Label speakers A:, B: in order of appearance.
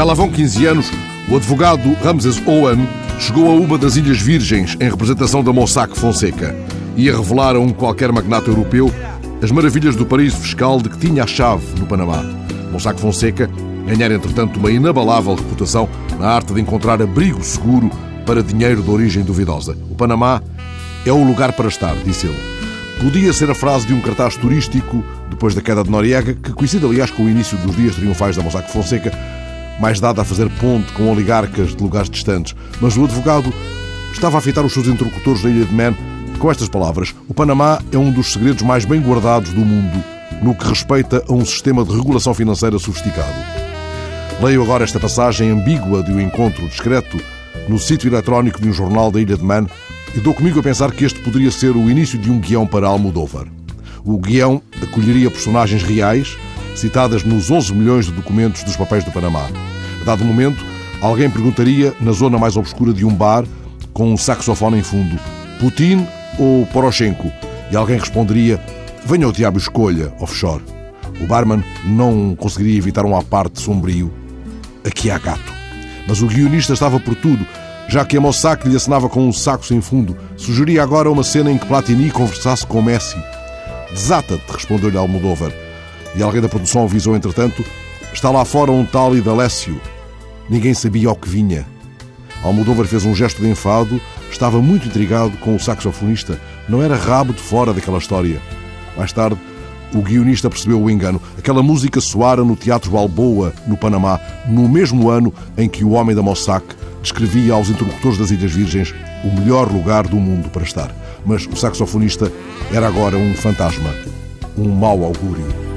A: Já lá vão 15 anos, o advogado Ramses Owen chegou a uma das Ilhas Virgens em representação da Mossack Fonseca. Ia revelar a um qualquer magnata europeu as maravilhas do paraíso fiscal de que tinha a chave no Panamá. Mossack Fonseca ganhara, entretanto, uma inabalável reputação na arte de encontrar abrigo seguro para dinheiro de origem duvidosa. O Panamá é o lugar para estar, disse ele. Podia ser a frase de um cartaz turístico depois da queda de Noriega, que coincide, aliás, com o início dos dias triunfais da Mossack Fonseca, mais dada a fazer ponte com oligarcas de lugares distantes. Mas o advogado estava a fitar os seus interlocutores na Ilha de Man com estas palavras: O Panamá é um dos segredos mais bem guardados do mundo no que respeita a um sistema de regulação financeira sofisticado. Leio agora esta passagem ambígua de um encontro discreto no sítio eletrónico de um jornal da Ilha de Man e dou comigo a pensar que este poderia ser o início de um guião para Almodóvar. O guião acolheria personagens reais, citadas nos 11 milhões de documentos dos papéis do Panamá. A dado momento, alguém perguntaria, na zona mais obscura de um bar, com um saxofone em fundo, Putin ou Poroshenko? E alguém responderia, venha o diabo escolha, offshore. O barman não conseguiria evitar um aparte sombrio. Aqui há gato. Mas o guionista estava por tudo, já que a Mossack lhe assinava com um saco sem fundo. Sugeria agora uma cena em que Platini conversasse com Messi. Desata-te, respondeu-lhe Almodóvar. E alguém da produção avisou, entretanto, está lá fora um tal Idalécio. Ninguém sabia ao que vinha. Almodóvar fez um gesto de enfado, estava muito intrigado com o saxofonista. Não era rabo de fora daquela história. Mais tarde, o guionista percebeu o engano. Aquela música soara no Teatro Balboa, no Panamá, no mesmo ano em que o homem da Mossack descrevia aos interlocutores das Ilhas Virgens o melhor lugar do mundo para estar. Mas o saxofonista era agora um fantasma, um mau augúrio.